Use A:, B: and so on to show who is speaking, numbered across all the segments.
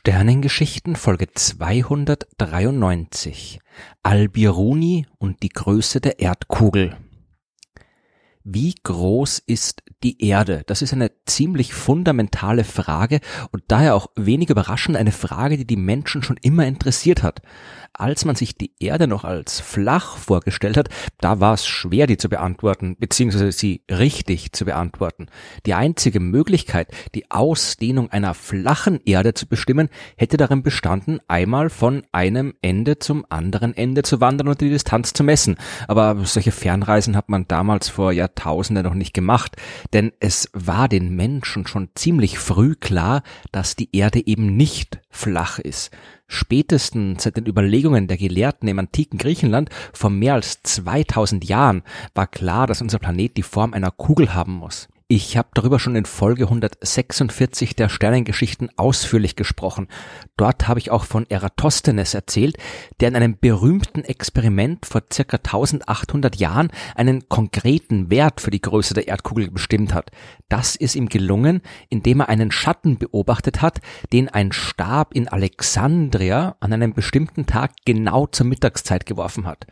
A: Sternengeschichten Folge 293 Albiruni und die Größe der Erdkugel Wie groß ist die Erde? Das ist eine ziemlich fundamentale Frage und daher auch wenig überraschend eine Frage, die die Menschen schon immer interessiert hat als man sich die Erde noch als flach vorgestellt hat, da war es schwer, die zu beantworten, beziehungsweise sie richtig zu beantworten. Die einzige Möglichkeit, die Ausdehnung einer flachen Erde zu bestimmen, hätte darin bestanden, einmal von einem Ende zum anderen Ende zu wandern und die Distanz zu messen. Aber solche Fernreisen hat man damals vor Jahrtausenden noch nicht gemacht, denn es war den Menschen schon ziemlich früh klar, dass die Erde eben nicht flach ist. Spätestens seit den Überlegungen der Gelehrten im antiken Griechenland vor mehr als 2000 Jahren war klar, dass unser Planet die Form einer Kugel haben muss. Ich habe darüber schon in Folge 146 der Sternengeschichten ausführlich gesprochen. Dort habe ich auch von Eratosthenes erzählt, der in einem berühmten Experiment vor circa 1800 Jahren einen konkreten Wert für die Größe der Erdkugel bestimmt hat. Das ist ihm gelungen, indem er einen Schatten beobachtet hat, den ein Stab in Alexandria an einem bestimmten Tag genau zur Mittagszeit geworfen hat.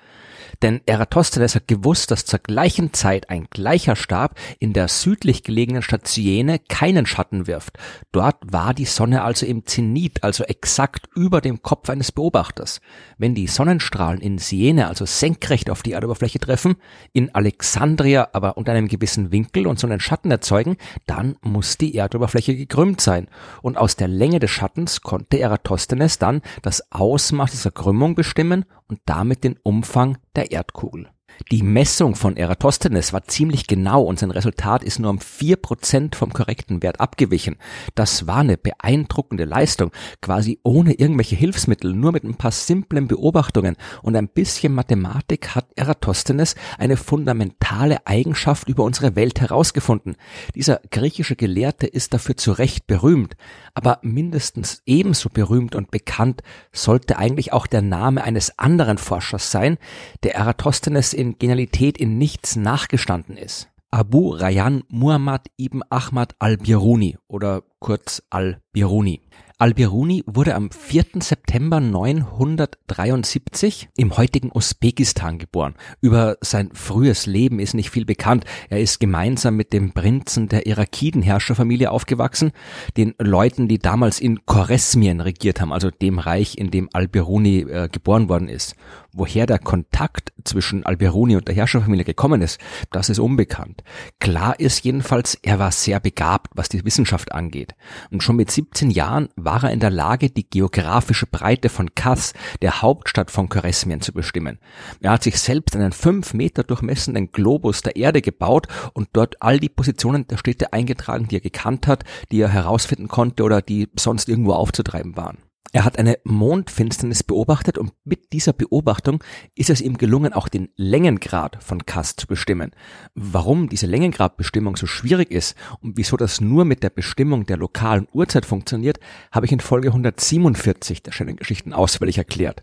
A: Denn Eratosthenes hat gewusst, dass zur gleichen Zeit ein gleicher Stab in der südlich gelegenen Stadt Syene keinen Schatten wirft. Dort war die Sonne also im Zenit, also exakt über dem Kopf eines Beobachters. Wenn die Sonnenstrahlen in Syene also senkrecht auf die Erdoberfläche treffen, in Alexandria aber unter einem gewissen Winkel und so einen Schatten erzeugen, dann muss die Erdoberfläche gekrümmt sein. Und aus der Länge des Schattens konnte Eratosthenes dann das Ausmaß dieser Krümmung bestimmen und damit den Umfang der Erdkugel. Die Messung von Eratosthenes war ziemlich genau und sein Resultat ist nur um vier Prozent vom korrekten Wert abgewichen. Das war eine beeindruckende Leistung, quasi ohne irgendwelche Hilfsmittel, nur mit ein paar simplen Beobachtungen und ein bisschen Mathematik hat Eratosthenes eine fundamentale Eigenschaft über unsere Welt herausgefunden. Dieser griechische Gelehrte ist dafür zu Recht berühmt, aber mindestens ebenso berühmt und bekannt sollte eigentlich auch der Name eines anderen Forschers sein, der Eratosthenes in Genialität in nichts nachgestanden ist. Abu Rayyan Muhammad ibn Ahmad al-Biruni oder kurz al-Biruni. Al-Biruni wurde am 4. September 973 im heutigen Usbekistan geboren. Über sein frühes Leben ist nicht viel bekannt. Er ist gemeinsam mit dem Prinzen der Irakiden-Herrscherfamilie aufgewachsen, den Leuten, die damals in Choresmien regiert haben, also dem Reich, in dem Al-Biruni äh, geboren worden ist. Woher der Kontakt zwischen Alberuni und der Herrscherfamilie gekommen ist, das ist unbekannt. Klar ist jedenfalls, er war sehr begabt, was die Wissenschaft angeht. Und schon mit 17 Jahren war er in der Lage, die geografische Breite von Kass, der Hauptstadt von Choresmien, zu bestimmen. Er hat sich selbst einen fünf Meter durchmessenden Globus der Erde gebaut und dort all die Positionen der Städte eingetragen, die er gekannt hat, die er herausfinden konnte oder die sonst irgendwo aufzutreiben waren. Er hat eine Mondfinsternis beobachtet und mit dieser Beobachtung ist es ihm gelungen, auch den Längengrad von Kass zu bestimmen. Warum diese Längengradbestimmung so schwierig ist und wieso das nur mit der Bestimmung der lokalen Uhrzeit funktioniert, habe ich in Folge 147 der Sternengeschichten ausführlich erklärt.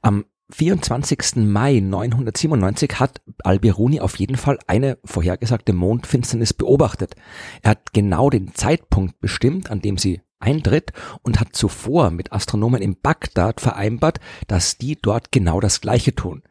A: Am 24. Mai 997 hat Alberuni auf jeden Fall eine vorhergesagte Mondfinsternis beobachtet. Er hat genau den Zeitpunkt bestimmt, an dem sie eintritt und hat zuvor mit Astronomen in Bagdad vereinbart, dass die dort genau das Gleiche tun.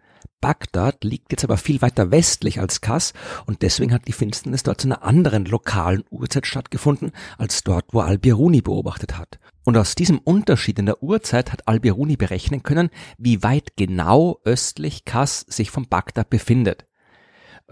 A: Bagdad liegt jetzt aber viel weiter westlich als Kass und deswegen hat die Finsternis dort zu einer anderen lokalen Uhrzeit stattgefunden als dort, wo Al-Biruni beobachtet hat. Und aus diesem Unterschied in der Uhrzeit hat Al-Biruni berechnen können, wie weit genau östlich Kass sich von Bagdad befindet.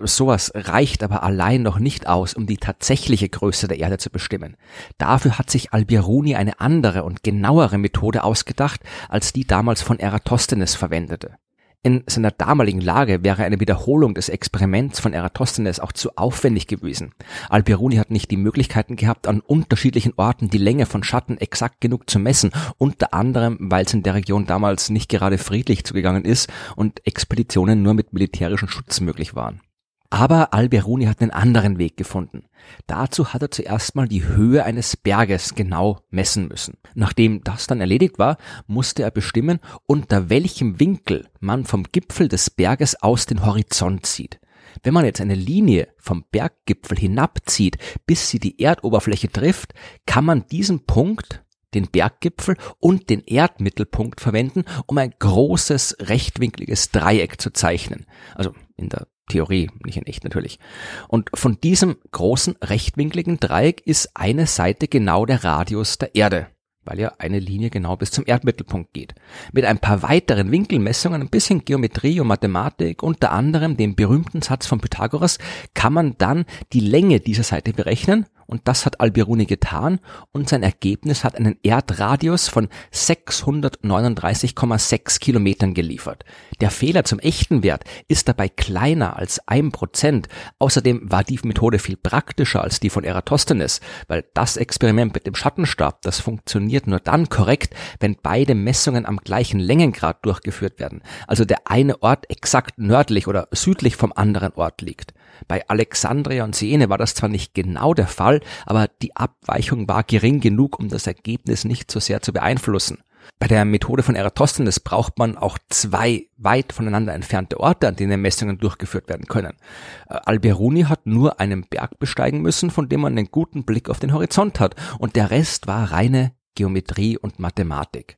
A: Sowas reicht aber allein noch nicht aus, um die tatsächliche Größe der Erde zu bestimmen. Dafür hat sich Al-Biruni eine andere und genauere Methode ausgedacht, als die damals von Eratosthenes verwendete. In seiner damaligen Lage wäre eine Wiederholung des Experiments von Eratosthenes auch zu aufwendig gewesen. Al-Biruni hat nicht die Möglichkeiten gehabt, an unterschiedlichen Orten die Länge von Schatten exakt genug zu messen, unter anderem, weil es in der Region damals nicht gerade friedlich zugegangen ist und Expeditionen nur mit militärischem Schutz möglich waren. Aber Alberuni hat einen anderen Weg gefunden. Dazu hat er zuerst mal die Höhe eines Berges genau messen müssen. Nachdem das dann erledigt war, musste er bestimmen, unter welchem Winkel man vom Gipfel des Berges aus den Horizont zieht. Wenn man jetzt eine Linie vom Berggipfel hinabzieht, bis sie die Erdoberfläche trifft, kann man diesen Punkt den Berggipfel und den Erdmittelpunkt verwenden, um ein großes rechtwinkliges Dreieck zu zeichnen. Also in der Theorie, nicht in echt natürlich. Und von diesem großen rechtwinkligen Dreieck ist eine Seite genau der Radius der Erde weil ja eine Linie genau bis zum Erdmittelpunkt geht. Mit ein paar weiteren Winkelmessungen, ein bisschen Geometrie und Mathematik, unter anderem dem berühmten Satz von Pythagoras, kann man dann die Länge dieser Seite berechnen und das hat Albiruni getan und sein Ergebnis hat einen Erdradius von 639,6 Kilometern geliefert. Der Fehler zum echten Wert ist dabei kleiner als ein Prozent. Außerdem war die Methode viel praktischer als die von Eratosthenes, weil das Experiment mit dem Schattenstab, das funktioniert nur dann korrekt, wenn beide Messungen am gleichen Längengrad durchgeführt werden. Also der eine Ort exakt nördlich oder südlich vom anderen Ort liegt. Bei Alexandria und Siene war das zwar nicht genau der Fall, aber die Abweichung war gering genug, um das Ergebnis nicht so sehr zu beeinflussen. Bei der Methode von Eratosthenes braucht man auch zwei weit voneinander entfernte Orte, an denen Messungen durchgeführt werden können. Äh, Alberuni hat nur einen Berg besteigen müssen, von dem man einen guten Blick auf den Horizont hat, und der Rest war reine Geometrie und Mathematik.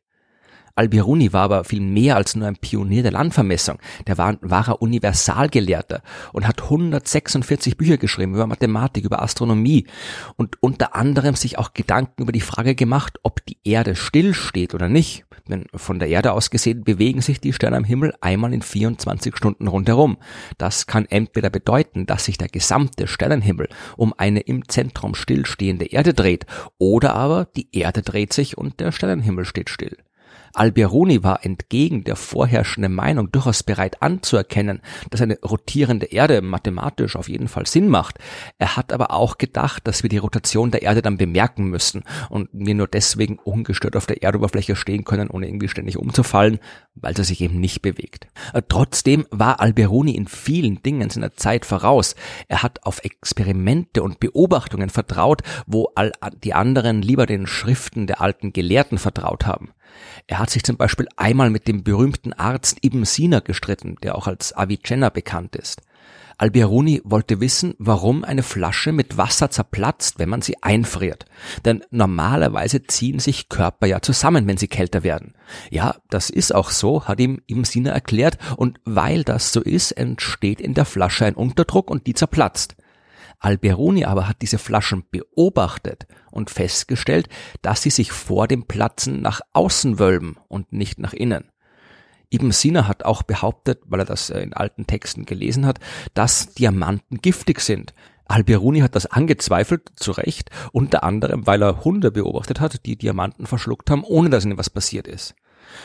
A: Albiruni war aber viel mehr als nur ein Pionier der Landvermessung. Der war ein wahrer Universalgelehrter und hat 146 Bücher geschrieben über Mathematik, über Astronomie und unter anderem sich auch Gedanken über die Frage gemacht, ob die Erde stillsteht oder nicht. Denn von der Erde aus gesehen bewegen sich die Sterne am Himmel einmal in 24 Stunden rundherum. Das kann entweder bedeuten, dass sich der gesamte Sternenhimmel um eine im Zentrum stillstehende Erde dreht, oder aber die Erde dreht sich und der Sternenhimmel steht still. Alberoni war entgegen der vorherrschenden Meinung durchaus bereit anzuerkennen, dass eine rotierende Erde mathematisch auf jeden Fall Sinn macht. Er hat aber auch gedacht, dass wir die Rotation der Erde dann bemerken müssen und wir nur deswegen ungestört auf der Erdoberfläche stehen können, ohne irgendwie ständig umzufallen, weil sie sich eben nicht bewegt. Äh, trotzdem war Alberoni in vielen Dingen seiner Zeit voraus. Er hat auf Experimente und Beobachtungen vertraut, wo all die anderen lieber den Schriften der alten Gelehrten vertraut haben. Er hat sich zum Beispiel einmal mit dem berühmten Arzt Ibn Sina gestritten, der auch als Avicenna bekannt ist. Alberoni wollte wissen, warum eine Flasche mit Wasser zerplatzt, wenn man sie einfriert. Denn normalerweise ziehen sich Körper ja zusammen, wenn sie kälter werden. Ja, das ist auch so, hat ihm Ibn Sina erklärt, und weil das so ist, entsteht in der Flasche ein Unterdruck und die zerplatzt. Alberoni aber hat diese Flaschen beobachtet und festgestellt, dass sie sich vor dem Platzen nach außen wölben und nicht nach innen. Ibn Sina hat auch behauptet, weil er das äh, in alten Texten gelesen hat, dass Diamanten giftig sind. Alberuni hat das angezweifelt, zu Recht, unter anderem, weil er Hunde beobachtet hat, die Diamanten verschluckt haben, ohne dass ihnen was passiert ist.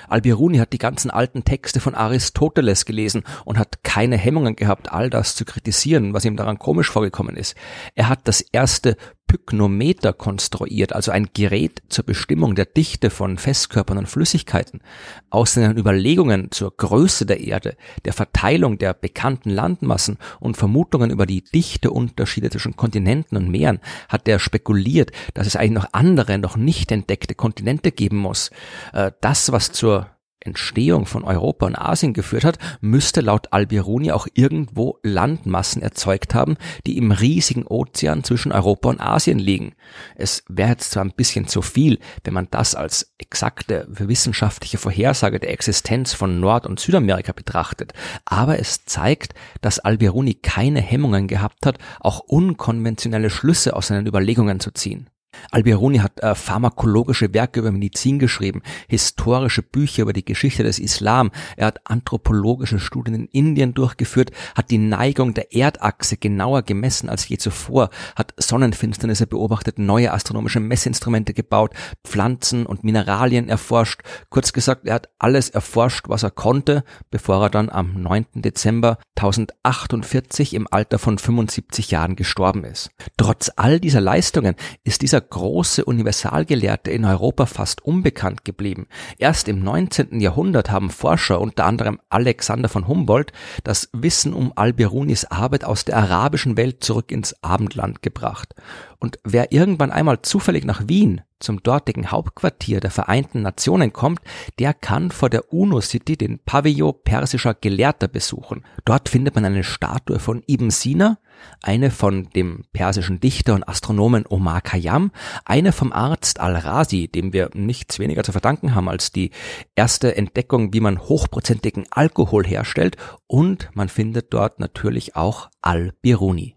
A: Albiruni hat die ganzen alten Texte von Aristoteles gelesen und hat keine Hemmungen gehabt, all das zu kritisieren, was ihm daran komisch vorgekommen ist. Er hat das erste Pyknometer konstruiert, also ein Gerät zur Bestimmung der Dichte von Festkörpern und Flüssigkeiten. Aus seinen Überlegungen zur Größe der Erde, der Verteilung der bekannten Landmassen und Vermutungen über die Dichteunterschiede zwischen Kontinenten und Meeren hat er spekuliert, dass es eigentlich noch andere, noch nicht entdeckte Kontinente geben muss. Äh, das, was zur Entstehung von Europa und Asien geführt hat, müsste laut Albiruni auch irgendwo Landmassen erzeugt haben, die im riesigen Ozean zwischen Europa und Asien liegen. Es wäre jetzt zwar ein bisschen zu viel, wenn man das als exakte wissenschaftliche Vorhersage der Existenz von Nord- und Südamerika betrachtet, aber es zeigt, dass Albiruni keine Hemmungen gehabt hat, auch unkonventionelle Schlüsse aus seinen Überlegungen zu ziehen. Alberoni hat äh, pharmakologische Werke über Medizin geschrieben, historische Bücher über die Geschichte des Islam. Er hat anthropologische Studien in Indien durchgeführt, hat die Neigung der Erdachse genauer gemessen als je zuvor, hat Sonnenfinsternisse beobachtet, neue astronomische Messinstrumente gebaut, Pflanzen und Mineralien erforscht. Kurz gesagt, er hat alles erforscht, was er konnte, bevor er dann am 9. Dezember 1048 im Alter von 75 Jahren gestorben ist. Trotz all dieser Leistungen ist dieser große Universalgelehrte in Europa fast unbekannt geblieben. Erst im 19. Jahrhundert haben Forscher, unter anderem Alexander von Humboldt, das Wissen um Al-Birunis Arbeit aus der arabischen Welt zurück ins Abendland gebracht. Und wer irgendwann einmal zufällig nach Wien zum dortigen Hauptquartier der Vereinten Nationen kommt, der kann vor der UNO-City den Pavillon persischer Gelehrter besuchen. Dort findet man eine Statue von Ibn Sina, eine von dem persischen Dichter und Astronomen Omar Khayyam, eine vom Arzt Al-Razi, dem wir nichts weniger zu verdanken haben als die erste Entdeckung, wie man hochprozentigen Alkohol herstellt und man findet dort natürlich auch Al-Biruni.